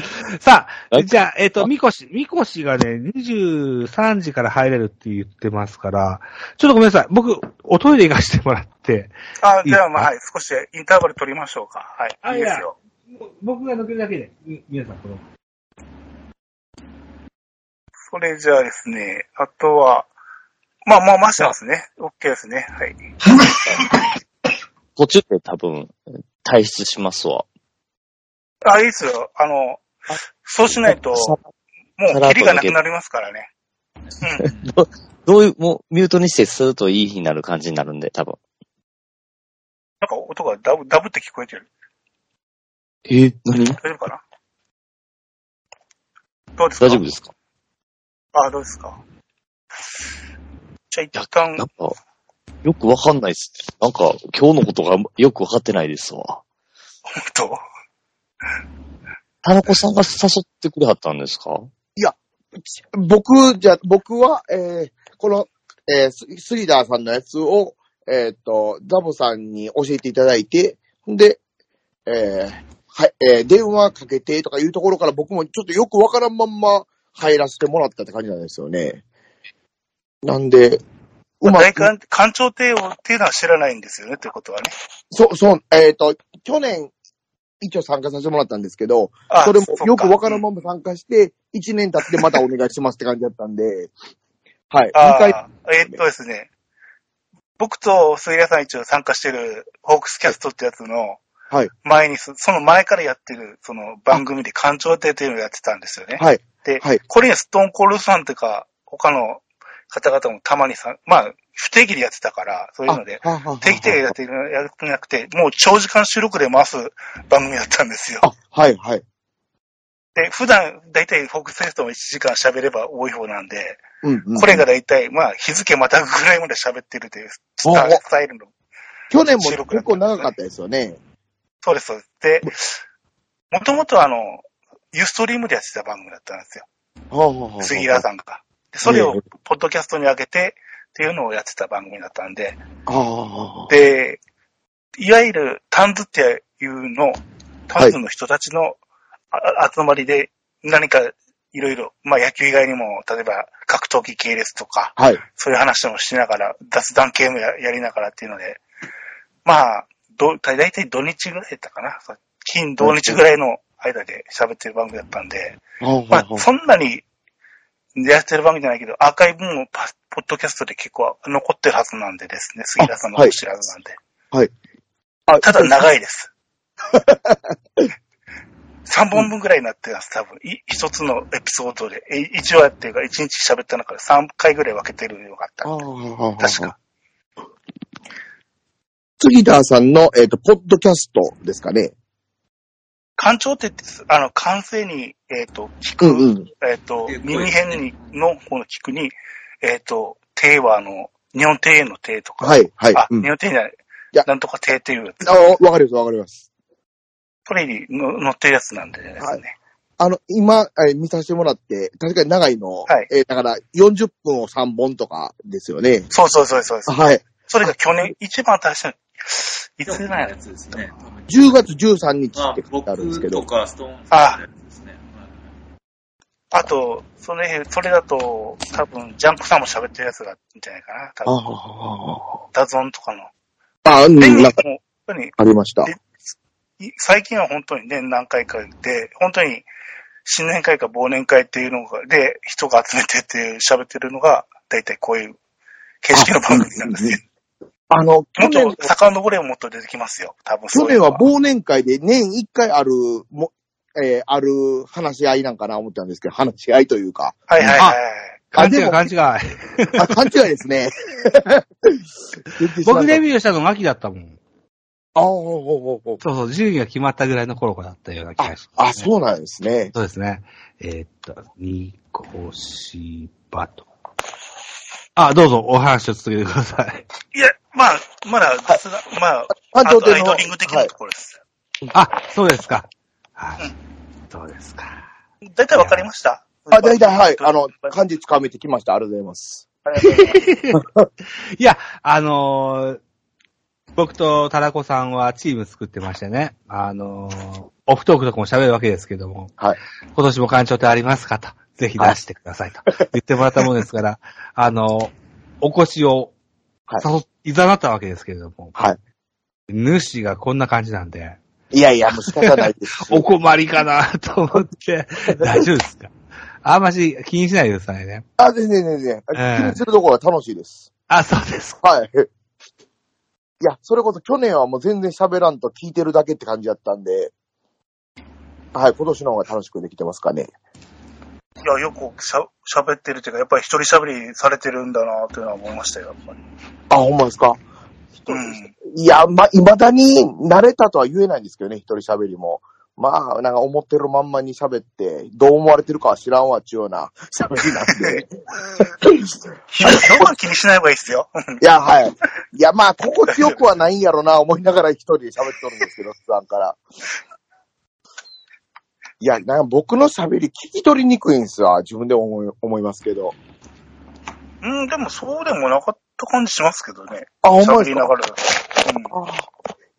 さあ、はいじゃあ、えっ、と、みこし、みこしがね、23時から入れるって言ってますから、ちょっとごめんなさい。僕、おトイレ行かしてもらって、あ、じゃあ、まあ、ではい、少しインターバル取りましょうか。はい。あいいですよ。僕が抜けるだけで、み皆さん、この。それじゃあですね、あとは、まあ、まあ、ましたですね。OK ですね。はい。途中で多分、退出しますわ。あ、いいですよ。あの、そうしないと、もう、キリがなくなりますからね。うん。どういう、もう、ミュートにしてするといい日になる感じになるんで、多分。なんか音がダブ、ダブって聞こえてる。え何？大丈夫かな？どうですか？大丈夫ですか？あ、どうですか？じゃあ一旦なん、か、よくわかんないっす。なんか、今日のことがよくわかってないですわ。本当？田中さんが誘ってくれはったんですか？僕じゃ、僕は、えーこの、えーススリーダーさんのやつを、えーっと、ザボさんに教えていただいて、んで、えーはい、えー電話かけてとかいうところから僕もちょっとよくわからんまんま入らせてもらったって感じなんですよね。なんで、うまく、大官、官庁帝王っていうのは知らないんですよね、ということはね。そう、そう、えーっと、去年、一応参加させてもらったんですけど、あそれもよくわからんんまま参加して、1年経ってまたお願いしますって感じだったんで、はい。2あえーっとですね。僕と杉谷さん一応参加してるホークスキャストってやつのはい、前にす、その前からやってる、その番組で官庁帝っていうのをやってたんですよね。はい。で、はいこれにストーンコールさんとか、他の方々もたまにさ、まあ、不定期でやってたから、そういうので、定期的にやってるやるんじゃなくて、もう長時間収録で回す番組だったんですよ。あ、はい、はい。で、普段、だいたいフォークステストも1時間喋れば多い方なんで、うん、うん。これがだいたい、まあ、日付またぐぐらいまで喋ってるというスタイルの。去年も収録だ結構長かったですよね。そうです、そうです。で、もともとあの、ユーストリームでやってた番組だったんですよ。杉浦さんが。でそれをええ、ポッドキャストに上げて、っていうのをやってた番組だったんで。で、いわゆるタンズっていうの、タンズの人たちの、あ集まりで何かいろいろ、まあ野球以外にも、例えば格闘技系列とか、はい。そういう話もしながら、雑談系もややりながらっていうので、まあ、ど、だいたい土日ぐらいだったかな。金土日ぐらいの間で喋ってる番組だったんで、まあ、そんなにやってる番組じゃないけど、アーカイブもパポッドキャストで結構残ってるはずなんでですね、杉田さんの知らずなんで。はい。ただ長いです。3本分ぐらいになってます、多分。い一つのエピソードで。え一話っていうか、一日喋った中で3回ぐらい分けてるのがあった。確か。。杉田さんの、えっ、と、ポッドキャストですかね。感情って、あの、感性に、えっ、と、聞く、うんうん。えっ、と、耳辺に、の方の聞くに、えっ、と、手はあの、日本庭園の庭とか。はい、はい。あ、うん日本庭園じゃない。やなんとか庭っていうやつ。あわかります、わかります。それにの載ってるやつなんでですね。はいあの、今、えー見させてもらって、確かに長いの、はいえーだから40分を3本とかですよね。そうそうそうそう。はい。それが去年、一番新しいの、いつなんややつですね。10月13日まあって書いてあるんですけど。僕とかストーンさんのやつですね。あと、それ、それだと、多分、ジャンプさんも喋ってるやつがんじゃないかな。多あ分、あ、ダゾンとかの。ああ、うん、で、もう、なんかありました。最近は本当に年何回かで、本当に新年会か忘年会っていうのが、で、人が集めてって喋ってるのが、だいたいこういう形式の番組なんですね。あの、去も年っ、と、遡ればもっと出てきますよ。多分去年は忘年会で年1回ある、も、えーある話し合いなんかな思ったんですけど、話し合いというか。はいはいはい。勘違いあ勘違い。あ、勘違いですね。僕デビュー。したのが秋だったもん。ああ、そうそう、順位が決まったぐらいの頃だったような気がします、あ、そうなんですね。そうですね。えーっと、ニコシバと。あ、どうぞお話を続けてください。いや、まあ、まだ、まあ、あとアイドリング的なところです。あ、そうですか。はい。そうですか。だいたいわかりました？あ、だいたい、はい。あの、漢字つかめてきました。ありがとうございます。いや、あのー僕とタラコさんはチーム作ってましてね、あのーオフトークとかも喋るわけですけども、はい。今年も館長ってありますかと、ぜひ出してくださいと言ってもらったものですから、あの、お越しを誘っ、いざなったわけですけれども、はい。主がこんな感じなんで、いやいや、もう仕方ないです。お困りかなと思って、大丈夫ですか？あんまし気にしないでくださいね。あ、全然全然。ええ気にするところは楽しいです。あ、そうです。はい。いや、それこそ去年はもう全然喋らんと聞いてるだけって感じだったんで、はい、今年の方が楽しくできてますかね。いや、よくしゃ喋ってるっていうか、やっぱり一人喋りされてるんだなというのは思いましたよ、やっぱり。あ、ほんまですか？うん。いや、ま、未だに慣れたとは言えないんですけどね、一人喋りも。まあ、なんか思ってるまんまに喋って、どう思われてるかは知らんわっちゅうような喋りなんで。人は気にしない方がいいですよ。いや、はい。いや、まあ、心地よくはないんやろな、思いながら一人で喋っとるんですけど、普段から。いや、なんか僕の喋り聞き取りにくいんですわ、自分で思い思いますけど。うん、でもそうでもなかった感じしますけどね。あ、ほんまですか？喋りながら。うん。あ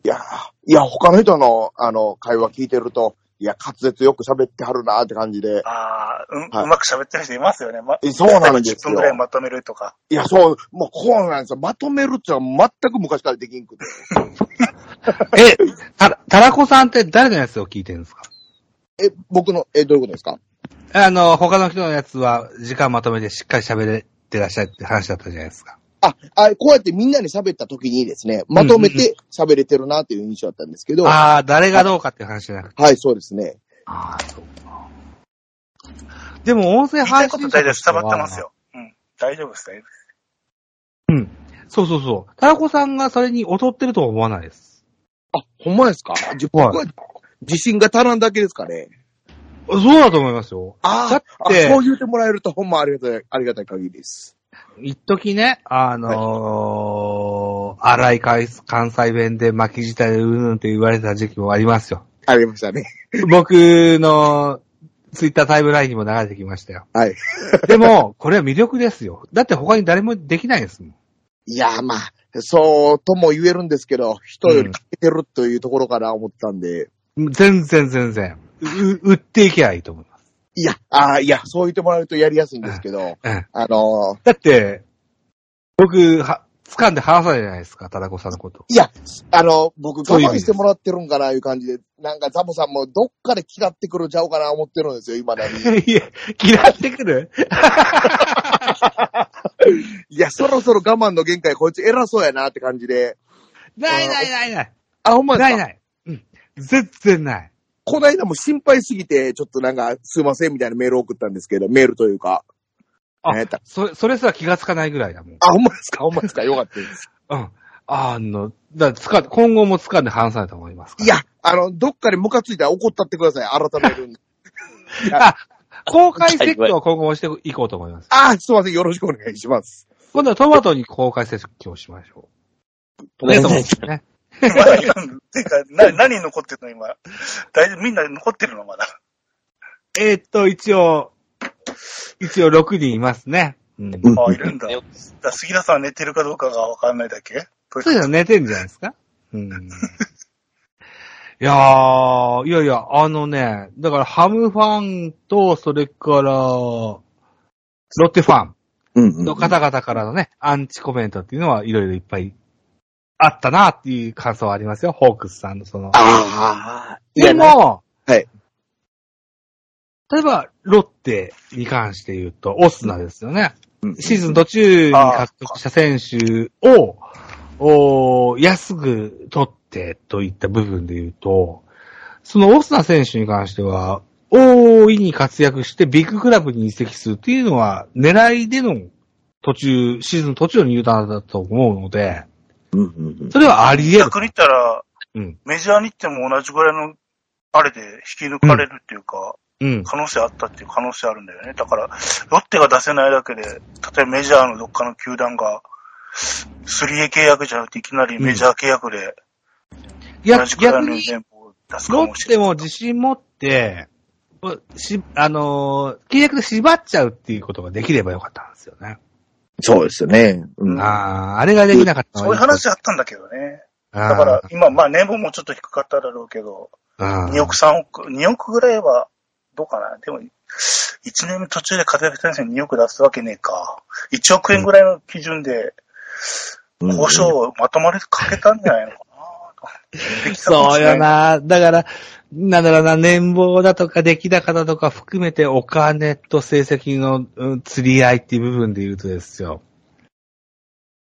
いや、いや、他の人の、あの、会話聞いてると、いや、滑舌よく喋ってはるなって感じで。ああ、うん、はいうまく喋ってる人いますよね。ま、えそうなんですよ10分くらいまとめるとか。いや、そう、もうこうなんですよ。まとめるってのは全く昔からできんくて。え、た、たらこさんって誰のやつを聞いてるんですか？え、僕の、え、どういうことですか？あの、他の人のやつは時間まとめてしっかり喋れてらっしゃるって話だったじゃないですか。あ、あ、こうやってみんなに喋った時にですね、まとめて喋れてるなっていう印象だったんですけど、ああ、誰がどうかっていう話じゃなくて。はい、そうですね。ああ、そうか。でも音声配信こと大丈夫伝わってますよ。うん。大丈夫です、大丈夫です。うん。そうそうそう。たらこさんがそれに劣ってるとは思わないです。あ、ほんまですか？じ僕は自信が足らんだけですかね。そうだと思いますよ。あだっあ、てそう言ってもらえるとほんまありがたい、ありがたい限りです。一時ね、あのー、荒い関関西弁で巻き舌でうんうんって言われた時期もありますよ。ありましたね。僕のツイッタータイムラインにも流れてきましたよ。はい。でも、これは魅力ですよ。だって他に誰もできないですもん。いや、まあ、そうとも言えるんですけど、人より欠けてるというところから思ったんで、全然全然。う売っていけばいいと思います。いや、ああ、いや、そう言ってもらえるとやりやすいんですけど、うん。あのーだって、僕、は、掴んで話さないじゃないですか、ただこさんのこと。いや、あの、僕そういう意味です我慢してもらってるんかないう感じで、なんかザボさんもどっかで嫌ってくるんちゃうかな思ってるんですよ、今だに。いや、嫌ってくる？いや、そろそろ我慢の限界、こいつ偉そうやなって感じで。ないないないない。あ、ほんまですか？ないない。うん。全然ない。こないだも心配すぎて、ちょっとなんか、すいませんみたいなメール送ったんですけど、メールというか。あ何やったそれ、それすら気がつかないぐらいだもん。あ、ほんまですか？ほんまですか？よかったです。うん。あの、だから掴ん今後も掴んで話さないと思います。いや、あの、どっかでムカついたら怒ったってください。改めるんで。あ、公開説教は今後もしていこうと思います。あ、すいません。よろしくお願いします。今度はトマトに公開説教しましょう。ね、トマトね。まだてか、な、何残ってるの今。大丈夫？みんな残ってるのまだ。えーっと、一応、一応6人いますね。うん。うんあ、いるんだ。だ杉田さんは寝てるかどうかがわかんないだけ？そういうの寝てんじゃないですか？うん。いやー、いやいや、あのね、だからハムファンと、それから、ロッテファンうんの方々からのね、アンチコメントっていうのはいろいろいっぱいあったなっていう感想はありますよ。ホークスさんのその。ああ。いでも、はい。例えば、ロッテに関して言うと、オスナですよね。うんシーズン途中に獲得した選手を、おー安く取ってといった部分で言うと、そのオスナ選手に関しては、大いに活躍してビッグクラブに移籍するっていうのは、狙いでの途中、シーズン途中の入団だと思うので、それはあり得る。逆に言ったら、うん。メジャーに行っても同じぐらいの、あれで引き抜かれるっていうか、うん。可能性あったっていう可能性あるんだよね。だから、ロッテが出せないだけで、例えばメジャーのどっかの球団が、3A 契約じゃなくていきなりメジャー契約で、同逆じくらいの年俸を出すかロッもしれない。テも自信持って、し、あのー契約で縛っちゃうっていうことができればよかったんですよね。そうですよね。うん。ああ、あれができなかったのそういう話あったんだけどね。だだから、今、まあ年俸もちょっと低かっただろうけど、2 2億3億、2億ぐらいは、どうかな。でも、1年目途中で活躍した選手に2億出すわけねえか。1億円ぐらいの基準で、交渉をまとまりかけたんじゃないのか そうよ。な。だから、なんだろうな、年俸だとか出来高だとか含めてお金と成績のうん釣り合いっていう部分で言うとですよ。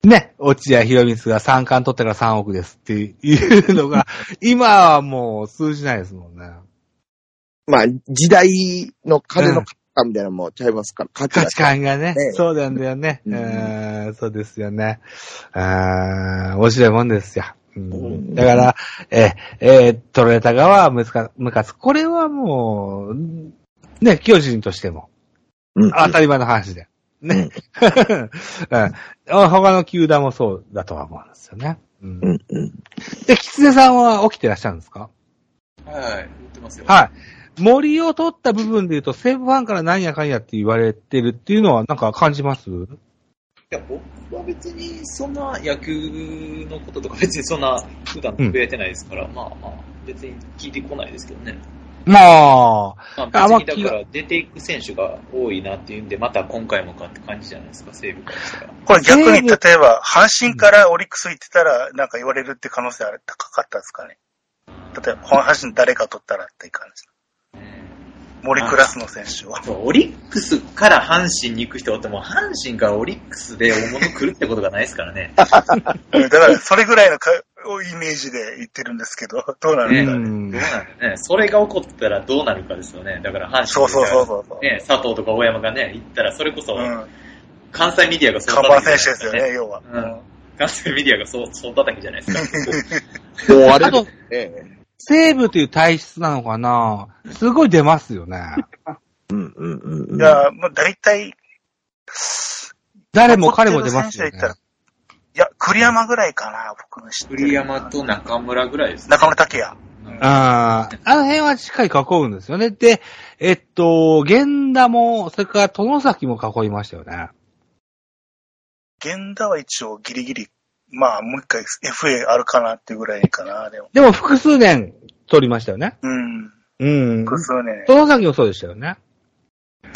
ね、落合博光が3冠取ったから3億ですっていうのが、今はもう通じないですもんね。まあ、時代の金の価値観みたいなのもちゃいますから、価値観がね、ねそうなんだよね。うんえーそうですよね。あー面白いもんですよ。うんうんだから、えーえー取られた側はむかむかつ。これはもう、ね、巨人としても、うん当たり前の話で。ね。うん 他の球団もそうだとは思うんですよね。うんうんうん。で、狐さんは起きてらっしゃるんですか？はい、言ってますよ。はい。森を取った部分で言うと、西武ファンから何やかんやって言われてるっていうのはなんか感じます？いや、僕は別にそんな野球のこととか別にそんな普段触れてないですから、まあまあ、別に聞いてこないですけどね。まあ、まああまあ別にだから出ていく選手が多いなっていうんで、また今回もかって感じじゃないですか、西武からしたら。これ逆に、例えば、阪神からオリックス行ってたら、なんか言われるって可能性は高かったですかね。例えば、この阪神誰か取ったらっていう感じ。森クラスの選手を。そうオリックスから阪神に行く人ってもう阪神からオリックスで大物来るってことがないですからね。うんだから、それぐらいのかイメージで言ってるんですけど、どうなるねんだろうね。うんどうなんだね。それが起こったらどうなるかですよね。だから阪神そうそうそうそうそう。ね、佐藤とか大山がね、行ったらそれこそうん。関西メディアがそう看板選手ですよね、要は。うん関西メディアがそう、そう叩きじゃないですか。もうあれええ西武という体質なのかな？すごい出ますよね。うんうんうんうん。いや、もう大体、誰も彼も出ますよね残ってる選手で言ったら。いや、栗山ぐらいかな、僕の知ってる。栗山と中村ぐらいですね。中村拓也。ああ、あの辺はしっかり囲うんですよね。で、えっと、源田も、それから殿崎も囲いましたよね。源田は一応ギリギリ、まあ、もう一回 FA あるかなっていうぐらいかな、でも。でも複数年取りましたよね。うん。うん。複数年。殿崎もそうでしたよね。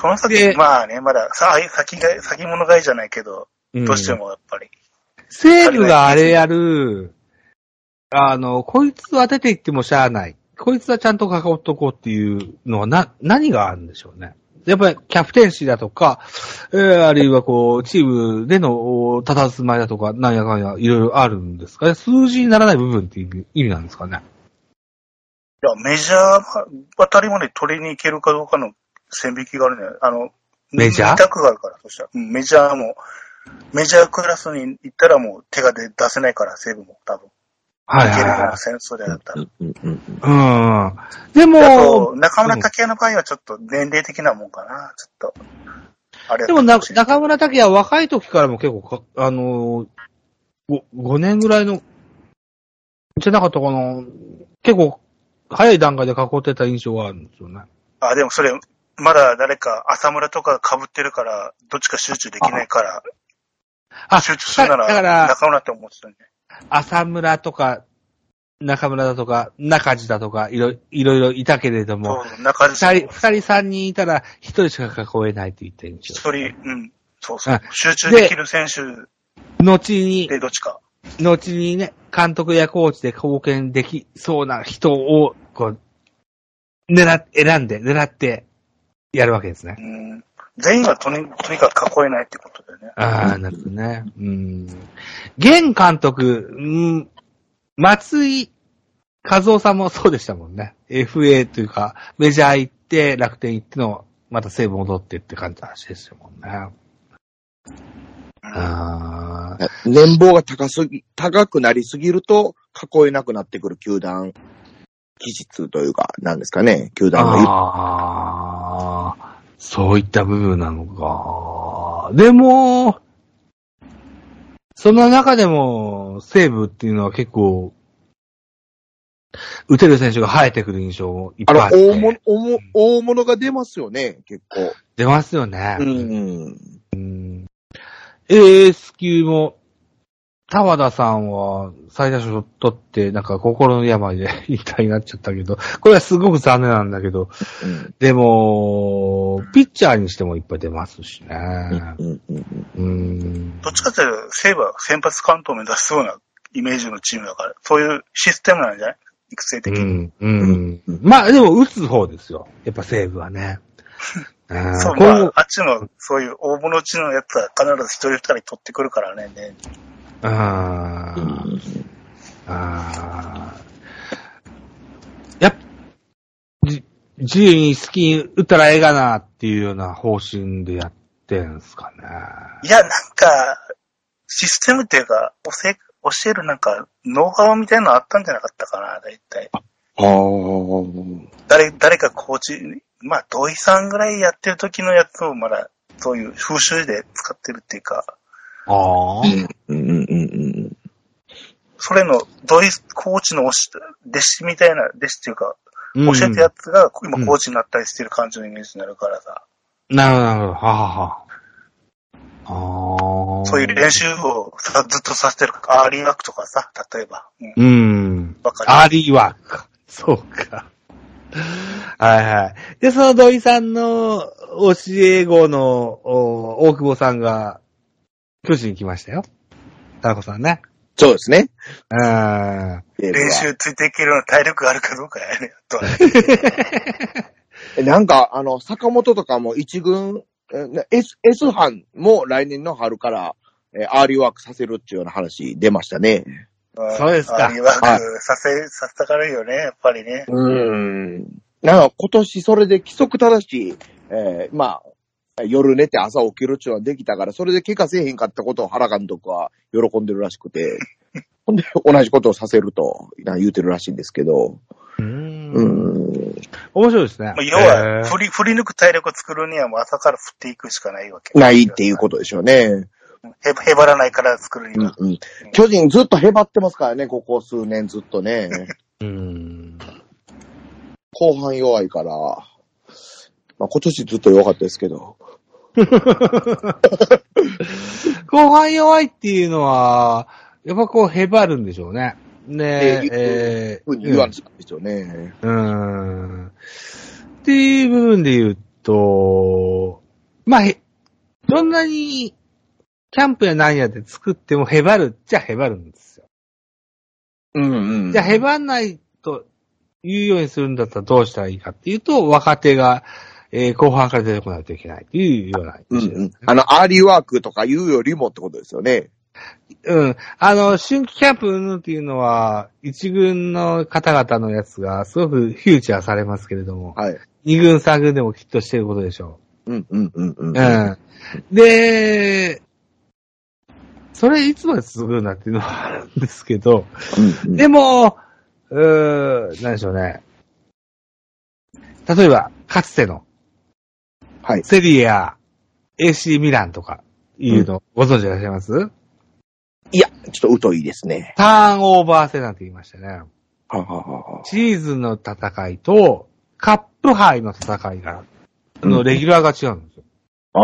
こので先、まあね、まだ、さ、先が、先物買いじゃないけど、うんどうしてもやっぱり。西武があれやる、あの、こいつは出て行ってもしゃあない。こいつはちゃんと囲っとこうっていうのはな、何があるんでしょうね。やっぱりキャプテンシーだとか、えーあるいはこう、チームでのお佇まいだとか、なんやかんやいろいろあるんですかね。数字にならない部分っていう意味なんですかね。いや、メジャーあたりまで取りに行けるかどうかの線引きがあるんだよ。あの、メジャー？二択があるから、そしたら。うん、メジャーも、メジャークラスに行ったらもう手が出出せないから、西武も多分。はい戦争でだったら。うんうんうんい。うん。であもと、、中村拓也の場合はちょっと年齢的なもんかな、ちょっと。あれでもな、中中村拓也は若い時からも結構か、あのー、5, 5年ぐらいの、じゃなかったかな結構、早い段階で囲ってた印象があるんですよね。あ、でもそれ、まだ誰か浅村とか被ってるから、どっちか集中できないから、あ、集中するならら、中村って思ってたんで。浅村とか、中村だとか、中地だとか、いろいろいろいたけれども、そう、中地二人、二人三人いたら、一人しか囲えないって言った印象。一人、うん、そうそうあ。集中できる選手後に、でどっちか。後にね、監督やコーチで貢献できそうな人を、こう、狙っ、選んで、狙って、やるわけですねう。ん、全員がとにとにかく囲えないってことだよね。ああ、なるほどね。うん。現監督、うん、松井和夫さんもそうでしたもんね。FA というか、メジャー行って、楽天行っての、また西武戻ってって感じの話ですよもんね。ああ。年俸が高すぎ、高くなりすぎると、囲えなくなってくる球団、気質というか、なんですかね、球団の。ああ、そういった部分なのか。でも、その中でも、西武っていうのは結構、打てる選手が生えてくる印象もいっぱいあって。大物、大物大物が出ますよね、結構。出ますよね。うん。エース級も、田和田さんは最多勝取って、なんか心の病で 引退になっちゃったけど、これはすごく残念なんだけど、うんでも、ピッチャーにしてもいっぱい出ますしね。うん。どっちかというと、西武は先発関東を目指すようなイメージのチームだから、そういうシステムなんじゃない？育成的に。うん。うん。まあ、でも、打つ方ですよ。やっぱ西武はね。うんそう、あ、あっちの、そういう大物地のやつは必ず一人二人取ってくるからね。ねあーあーやっじ自由に好きに打ったらええがなっていうような方針でやってんすかね。いや、なんか、システムっていうか、教え、教えるなんか、ノウハウみたいなのあったんじゃなかったかな、だいたい。ああ。誰、誰かコーチ、まあ、土井さんぐらいやってる時のやつをまだ、そういう風習で使ってるっていうか、ああ。うんうんうんうん。それの土井コーチの弟子みたいな、弟子っていうか、教教えたやつが今うんコーチになったりしてる感じのイメージになるからさ、なるほど、なるほど。ははは。ああ。そういう練習をさずっとさせてるアーリーワークとかさ、例えば。うん。うん。わかる。アーリーワークか。そうか。はいはい。で、その土井さんの教え子のお大久保さんが、巨人に来ましたよ。田中さんね。そうですね。うん。練習ついていけるような体力があるかどうかやね。あとなんか、あの、坂本とかも一軍、S、S 班も来年の春から、えーアーリーワークさせるっていうような話出ましたね。そうですかアーリーワークはいさせ、させたからいいよね、やっぱりね。うん。なんか今年それで規則正しい、えーまあ、夜寝て朝起きるっていうのはできたから、それで怪我せえへんかったことを原監督は喜んでるらしくて、ほんで同じことをさせると言うてるらしいんですけど、うんうん。面白いですね。まあ要は、振り、振り抜く体力を作るにはもう朝から振っていくしかないわけ。ないっていうことでしょうね。へ、へばらないから作るには。うんうん。巨人ずっとへばってますからね、ここ数年ずっとね。うん。後半弱いから、まあ今年ずっと弱かったですけど。後半弱いっていうのは、やっぱこう、へばるんでしょうね。ねええふうに言わんですよね。うーん。っていう部分で言うと、まあ、へ、どんなに、キャンプや何やで作ってもへばるっちゃへばるんですよ。うんうん。じゃあへばんないというようにするんだったらどうしたらいいかっていうと、若手が、えー後半から出てこないといけないっていうようなうんうん。あの、アーリーワークとか言うよりもってことですよね。うん。あの、春季キャンプ云々っていうのは、一軍の方々のやつがすごくフューチャーされますけれども、はい。二軍三軍でもきっとしてることでしょうんうんうんうん。う。うん。で、それいつまで続くんだっていうのはあるんですけど、うんうん。でも、うー、なんでしょうね。例えば、かつてのはい。セリエや AC ミランとかいうのご存知でいらっしゃいます、いや、ちょっと疎いですね。ターンオーバー制なんて言いましたね。ははははシーズンの戦いと、カップ杯の戦いが、あの、うんレギュラーが違うんですよ。ああ、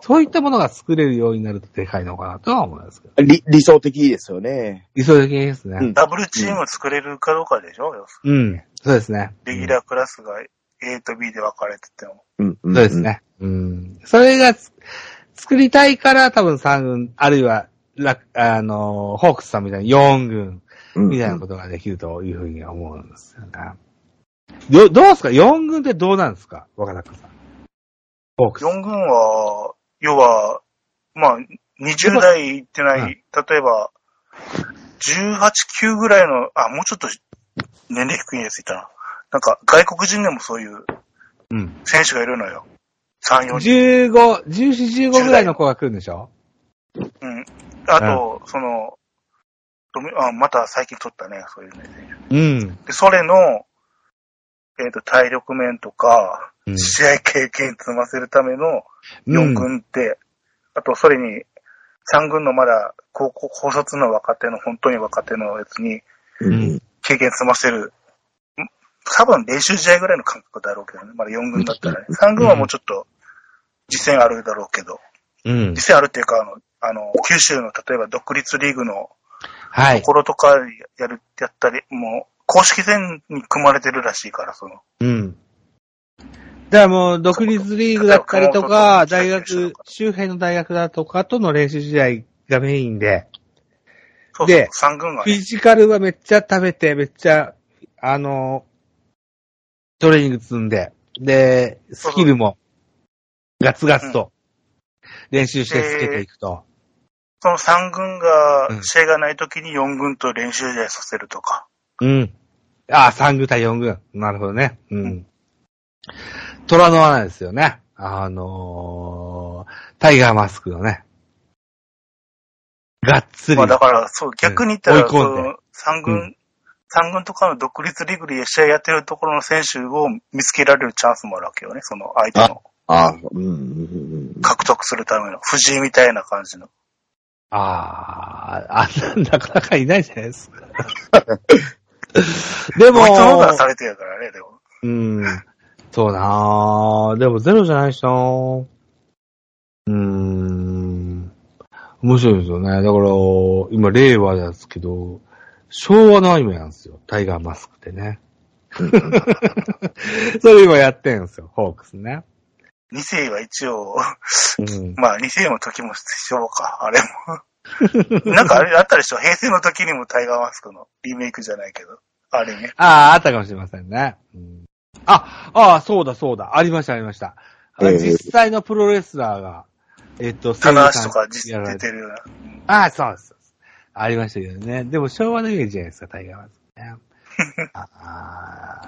そういったものが作れるようになるとでかいのかなとは思いますけど。理、理想的ですよね。理想的ですね。うんダブルチーム作れるかどうかでしょ、要すうん。そうですね。レギュラークラスが A と B で分かれてても。うん、うん。そうです。ね。うん。それがつ作りたいから多分3軍、あるいは、ラあの、ホークスさんみたいに4軍うん。みたいなことができるというふうに思うんですよね。ど、どうですか ?4 軍ってどうなんですか？若中さん。ホークス。4軍は、要は、まあ、20代いってない、うん例えば、18、9ぐらいの、あ、もうちょっと年齢低いやついたな。なんか、外国人でもそういううん。選手がいるのよ。3、4人。15、14、15ぐらいの子が来るんでしょ？うん。あと、その、ドミあ、また最近取ったね、そういうね。うん。で、それの、えっ、と、体力面とか、うん試合経験積ませるための4うん。軍って、あと、それに、3軍のまだ、高校、高卒の若手の、本当に若手のやつに、うん。経験積ませる。ん多分練習試合ぐらいの感覚だろうけどね。まだ4軍だったらね。3軍はもうちょっと、実践あるだろうけど、うん。実践あるっていうか、あの、あの、九州の例えば独立リーグのはいと。ころとかやる、やったり、もう、公式戦に組まれてるらしいから、その、うん。だからもう、独立リーグだったりとか、大学、周辺の大学だとかとの練習試合がメインで、そうそうで、三軍がね、フィジカルはめっちゃ食べて、めっちゃ、あの、トレーニング積んで、で、スキルも、ガツガツと、練習してつけていくと。その三軍がうん試合がない時に四軍と練習試合させるとか。うん。ああ、3軍対4軍。なるほどね。う。うん虎の穴ですよね。あのー、タイガーマスクのね。がっつり。まあだから、そう、逆に言ったら、追い込んでその三う軍、三軍とかの独立リーグで試合やってるところの選手を見つけられるチャンスもあるわけよね。その相手のああ、うん、うん、うん。獲得するための、藤井みたいな感じの。ああ、あんな、なかなかいないじゃないですか。でももう、一のがされてるからね、でも。うん。そうなぁ。でもゼロじゃないしなぁ。うーん。面白いですよね。だから、今、令和ですけど、昭和のアニメなんですよ。タイガーマスクってね。それ今やってんですよ、ホークスね。二世は一応、うん。まあ二世の時も一緒か、あれも。なんかあれあったでしょ平成の時にもタイガーマスクのリメイクじゃないけど。あれね。ああ、あったかもしれませんね。うん、あ、ああ、そうだそうだ。ありました、ありました。あええ実際のプロレスラーが、えっと、棚橋とか実出てるような。ああ、そうです。ありましたけどね。でも昭和のイメージじゃないですか、タイガーマスクね。ああ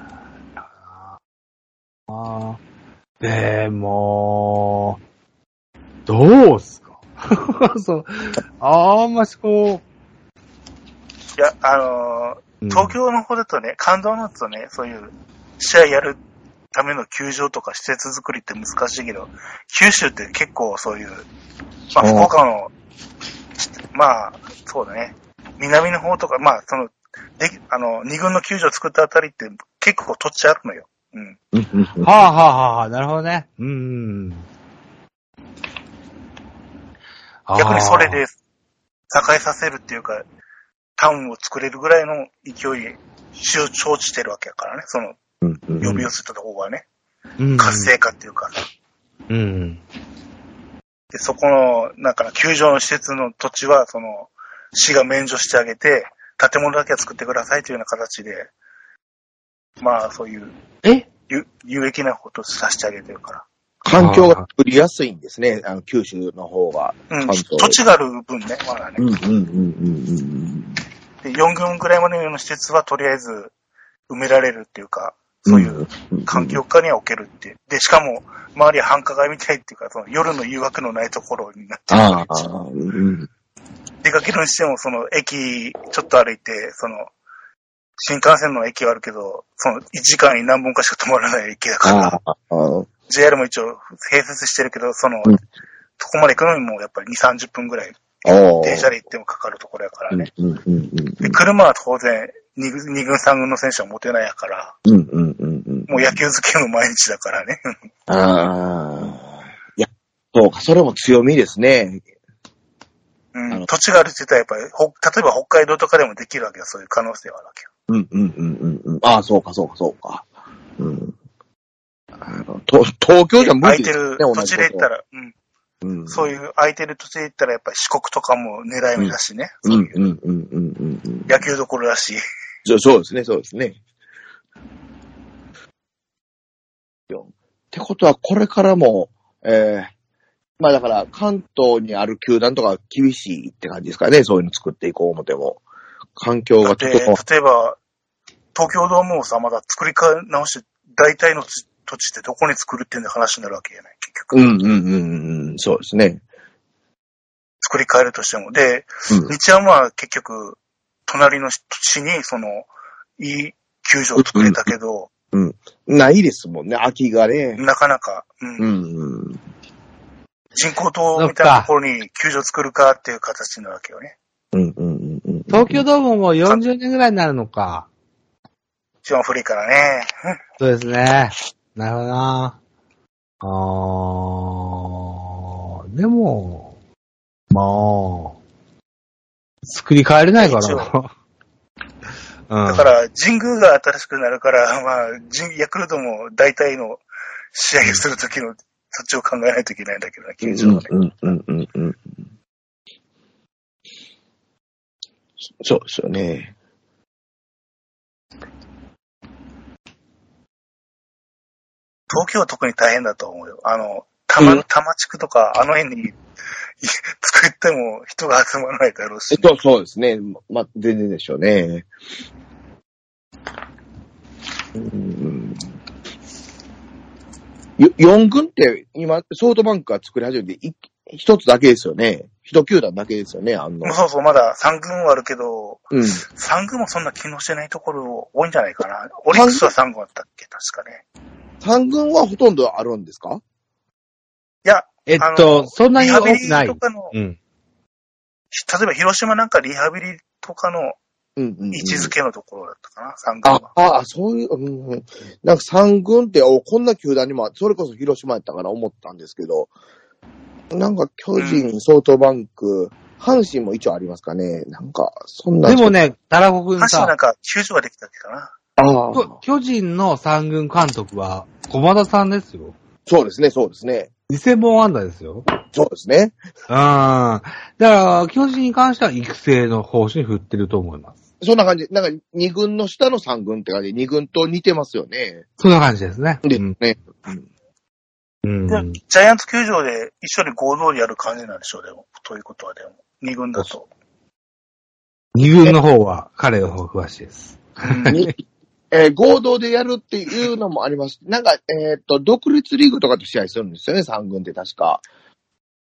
ああ。でも、どうすか？そう。あんましこいや、あのーう。東京の方だとね、感動のとね、そういう試合やるための球場とか施設作りって難しいけど、九州って結構そういう、まあうん福岡の、まあ、そうだね、南の方とか、まあその、であの、二軍の球場作ったあたりって結構土地あるのよ。うん。うんうんう、はあはあはあはあ、なるほどね。うん。逆にそれで、栄えさせるっていうか、タウンを作れるぐらいの勢い、周承知してるわけやからね、その、うんうん呼び寄せたところがね、うん活性化っていうかさ。うん。で、そこの、なんかな、球場の施設の土地は、その、市が免除してあげて、建物だけは作ってくださいというような形で、まあ、そういうえ？有有益なことをさせてあげてるから。環境が作りやすいんですね、あの、九州の方が。うん、土地がある分ね、まだね。うんうんうんうんうんで、4軍ぐらいまでの施設はとりあえず埋められるっていうか、そういう環境下には置けるって。で、しかも、周りは繁華街みたいっていうか、その夜の誘惑のないところになってるああ、うん。出かけるにしても、その駅、ちょっと歩いて、その、新幹線の駅はあるけど、その1時間に何本かしか止まらない駅だから、JR も一応併設してるけど、その、うんそこまで行くのにもやっぱり2、30分ぐらい。電車で行ってもかかるところやからね。で、車は当然、2軍、二軍3軍の選手は持てないやから、うんうんうんうん。もう野球漬けの毎日だからね。ああ。いや、そうか、それも強みですね。うん、土地があるって言ったらやっぱり、ほ例えば北海道とかでもできるわけよ、そういう可能性はあるわけよ。うんうんうんうんうん。ああ、そうかそうかそうか。うん。あの、と東京じゃ無空いて理ですね、る土地で言ったら、うん、うん。そういう空いてる土地で言ったらやっぱり四国とかも狙い目だしね。うんそういううんうんうん。野球どころだし。そうそうですね、そうですね。よってことは、これからも、ええまあだから、関東にある球団とか厳しいって感じですかね、そういうの作っていこう思っても。環境がだって、ちょっと、例えば、東京ドームをさ、まだ作り直して、大体の土土地ってどこに作るっていう話になるわけやない、結局。うんうんうんうん、そうですね。作り替えるとしても。で、うん日ハムは結局、隣の土地に、その、いい球場を作れたけど、ないですもんね、空きがね。なかなか、うんうんうん。人工島みたいなところに球場作るかっていう形になるわけよね。うんうんうんうん。東京ドームも40年ぐらいになるのか。一番古いからね。そうですね。なるほどな。あー、でも、まあ、作り変えれないからな。うん。だから、神宮が新しくなるから、まあ、神ヤクルトも大体の試合をするときの、そっちを考えないといけないんだけどね、球場はね。うんうんうんうん。そうですよね。東京は特に大変だと思うよ。あの、多摩、うん多摩地区とか、あの辺にい作っても人が集まらないだろうし。そうそうですね。まあ、全然でしょうね。うん。よ4軍って今、ソフトバンクが作り始めてい一つだけですよね。一球団だけですよね、あんの。そうそう、まだ3軍はあるけど、うん。3軍もそんな機能してないところ多いんじゃないかな。オリックスは3軍あったっけ確かね。3軍はほとんどあるんですか？いや、えっと、そんなに多くないと。かの、うん。例えば広島なんかリハビリとかのうんうん、うん。位置づけのところだったかな、3軍あは。、あ、そういう、うんうん。なんか三軍って、お、こんな球団にも、それこそ広島やったから思ったんですけど、なんか巨人、ソフトバンク、阪神も一応ありますかね。なんか、そんな。でも、ね、タラコくんさ、阪神なんか球場ができたっけかな。ああ、巨巨人の三軍監督は駒田さんですよ。そうですね、そうですね。2000本安打ですよ。そうですね。うん。だから、巨人に関しては育成の方針に振ってると思います。そんな感じ。なんか、二軍の下の三軍って感じで、二軍と似てますよね。そんな感じですね。でうん。ね。うん。でジャイアンツ球場で一緒に合同でやる感じなんでしょう、でも。ということはでも。2軍だと。二軍の方は彼の方が詳しいです。にえー合同でやるっていうのもあります。なんか、えーっと、独立リーグとかと試合するんですよね、三軍って確か。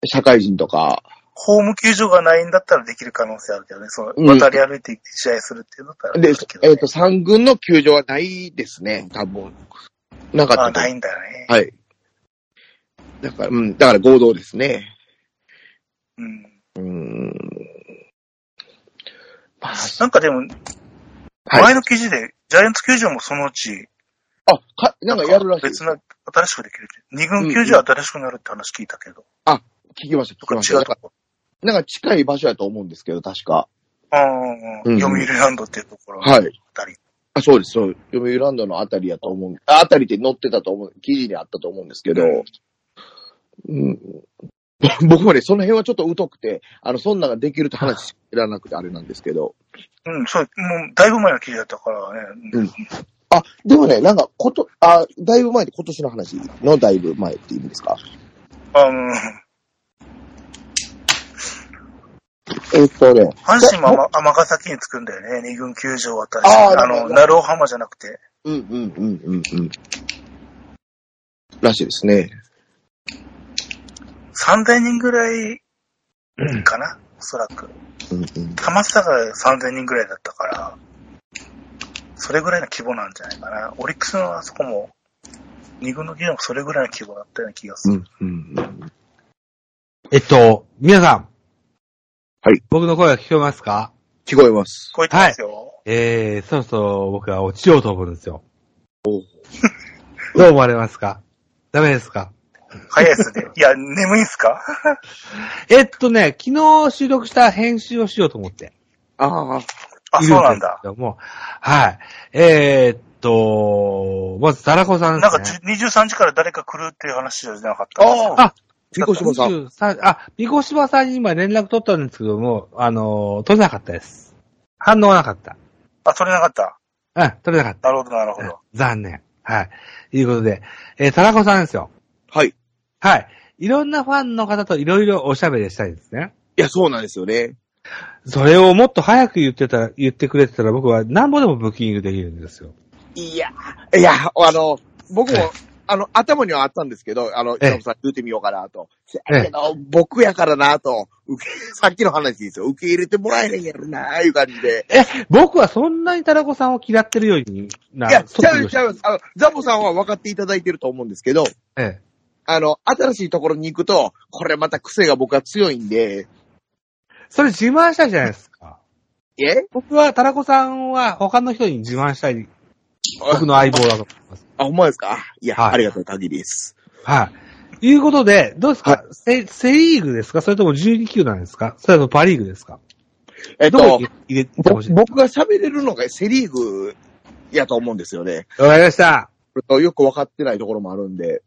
社会人とか。ホーム球場がないんだったらできる可能性あるけどね。その、うん渡り歩いて行って試合するっていうのだったらで、できるけどねえーっと、三軍の球場はないですね、多分。なかったあ、とないんだよね。はい。だから、うん、だから合同ですね。うん。うーん。まあ、なんかでも、はい前の記事で、ジャイアンツ球場もそのうち、あ、か、なんかやるらしい。別な、新しくできる。二軍球場は新しくなるって話聞いたけど。聞きました、聞きました。なんか違うとこ。なんか近い場所やと思うんですけど、確か。ああ、うん読売ランドっていうところ。はい。あたり。ああ、そうです、そう。読売ランドのあたりやと思う。あ、あたりって載ってたと思う。記事にあったと思うんですけど、うん。僕もね、その辺はちょっと疎くて、あの、そんなができるって話知らなくてあれなんですけど。うん、そう、もう、だいぶ前の記事だったからね。うんあ、でもね、なんか、こと、あ、だいぶ前で今年の話のだいぶ前って意味ですか？あの、えっとね、阪神も尼尼崎に着くんだよね。二軍球場は新しい。あの、あーなるほど鳴尾浜じゃなくて。うんうんうんうんうん。らしいですね。3000人ぐらいかな、おそらく。うんうん。玉下が3000人ぐらいだったから、それぐらいの規模なんじゃないかな。オリックスのあそこも、二軍の議論もそれぐらいの規模だったような気がする。うんうんうん。えっと、皆さん。はい。僕の声が聞こえますか？聞こえます。聞こえてますよ。えー、そろそろ僕は落ちようと思うんですよ。お どう思われますか？ダメですか？早いですね。いや、眠いんすか？えっとね、昨日収録した編集をしようと思って。ああ。そうなんだ。けども。はい。えー、っと、まず、ザラコさんでなんかすね。23時から誰か来るっていう話じゃなかったあああみこしばさん。23あ、みこしばさんに今連絡取ったんですけども、あの、取れなかったです。反応はなかった。あ、取れなかった。うん、取れなかった。なるほど、なるほど。残念。はい。いうことで、えー、タラコさんですよ。はい。はい。いろんなファンの方といろいろおしゃべりしたいんですね。いや、そうなんですよね。それをもっと早く言ってたら、言ってくれてたら僕は何ぼでもブッキングできるんですよ。いや、いや、あの、僕ええも、あの、頭にはあったんですけど、あの、ええ岩本さん言ってみようかなと。やけど、僕やからなと、さっきの話ですよ。受け入れてもらえへんやろな、いう感じで。え、僕はそんなにタラコさんを嫌ってるようにな、いや、ちゃうちゃう。あの、ザボさんは分かっていただいてると思うんですけど、ええ。あの、新しいところに行くと、これまた癖が僕は強いんで、それ自慢したいじゃないですか。え？僕はタラコさんは他の人に自慢したい、僕の相棒だと思います。あ、ほんまですか？いや、はいありがとう限りです。はい。いうことで、どうですか、セセリーグですか？それとも12球団ですか？それともパリーグですか？えっ、と僕が喋れるのがセリーグやと思うんですよね。わかりました。よく分かってないところもあるんで。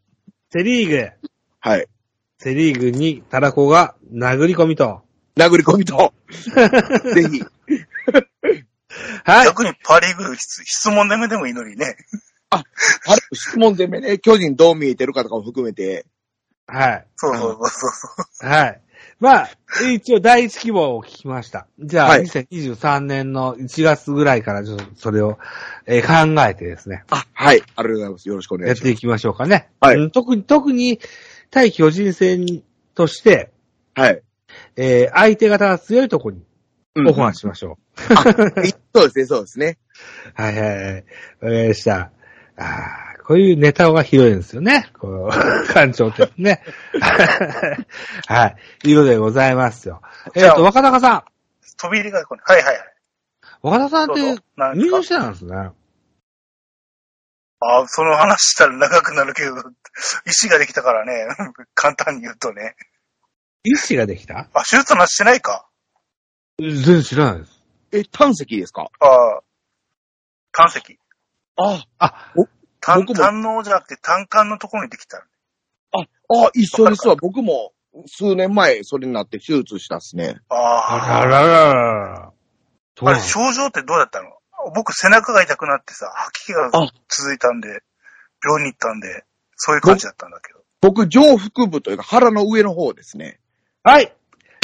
セリーグ。はい。セリーグにタラコが殴り込みと。殴り込みと。ぜひ。はい。逆にパリーグ質質問攻めでもいいのにね。あれ、質問攻めね、巨人どう見えてるかとかも含めて。はい。そうそうそうそう。はい。まあ、一応第一希望を聞きました。じゃあ、はい2023年の1月ぐらいからちょっとそれを、えー考えてですね、あ、はい。ありがとうございます。よろしくお願いします。やっていきましょうかね。はいうん特に、特に、対巨人戦として、はい。えー相手方が強いところにうんオファーしましょそうですね、そうですね。う。はいはいはい。わかりました。ああ、こういうネタが広いんですよね。この、館長ってね。はい。いうことでございますよ。えっ、じゃあと、若隆さん。飛び入りが来ない。はいはいはい。若隆さんって入院してたんですね。ああ、その話したら長くなるけど、石ができたからね。簡単に言うとね。医師ができた？あ、手術の話してないか？全然知らないです。え、胆石ですか？ああ、胆石。あ、あ、胆、僕も胆のじゃなくて胆管のところにできた。あ、あ、一緒ですわ。僕も数年前それになって手術したっすね。あああ。らららあれ、症状ってどうだったの？僕背中が痛くなってさ、吐き気があ続いたんで、病院に行ったんで、そういう感じだったんだけど。僕、上腹部というか腹の上の方ですね。はい。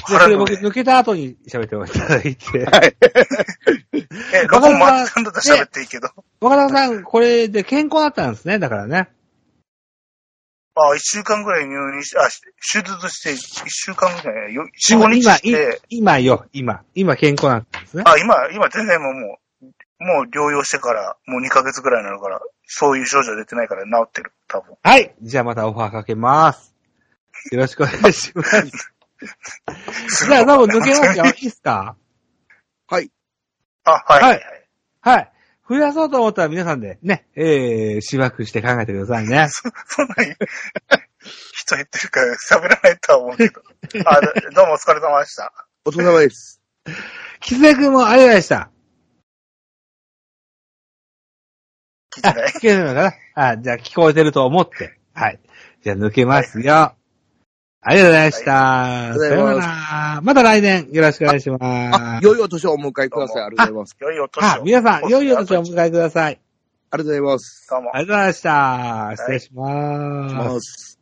じゃあ、僕抜けた後に喋っていただいて。はい。え、録音回ってたんだったら喋っていいけど。若田さん、これで健康だったんですね。だからね。ああ、一週間ぐらい入院して、あ、手術して一週間ぐらい、よ四五日して、今よ、今。今健康なんですね。あ、今、今全然もう、もう、もう療養してから、もう2ヶ月ぐらいになるから、そういう症状出てないから治ってる、多分。はい。じゃあまたオファーかけます。よろしくお願いします。じゃあ、多分抜けますよ。いいっすか？はい。あ、はい。はいはい。増やそうと思ったら皆さんでね、えー、しばくして考えてくださいね。そんなに、人減ってるから喋らないとは思うけど。あ、どどうもお疲れ様でした。お疲れ様です。キツネ君もありがとうございました。あ、聞いてない。聞けるのかなあ、じゃあ聞こえてると思って。はい。じゃあ抜けますよ。ありがとうございました。さようなら。また来年よろしくお願いしあま、す。良いお年をお迎えください。ありがとうございます。良いお年を。あ、皆さん、良いお年をお迎えください。ありがとうございます。どうもあ。りがとうございました。失礼します。ます。